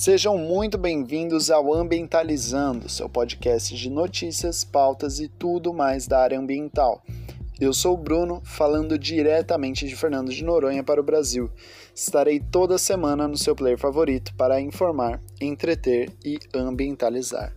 Sejam muito bem-vindos ao Ambientalizando, seu podcast de notícias, pautas e tudo mais da área ambiental. Eu sou o Bruno, falando diretamente de Fernando de Noronha para o Brasil. Estarei toda semana no seu player favorito para informar, entreter e ambientalizar.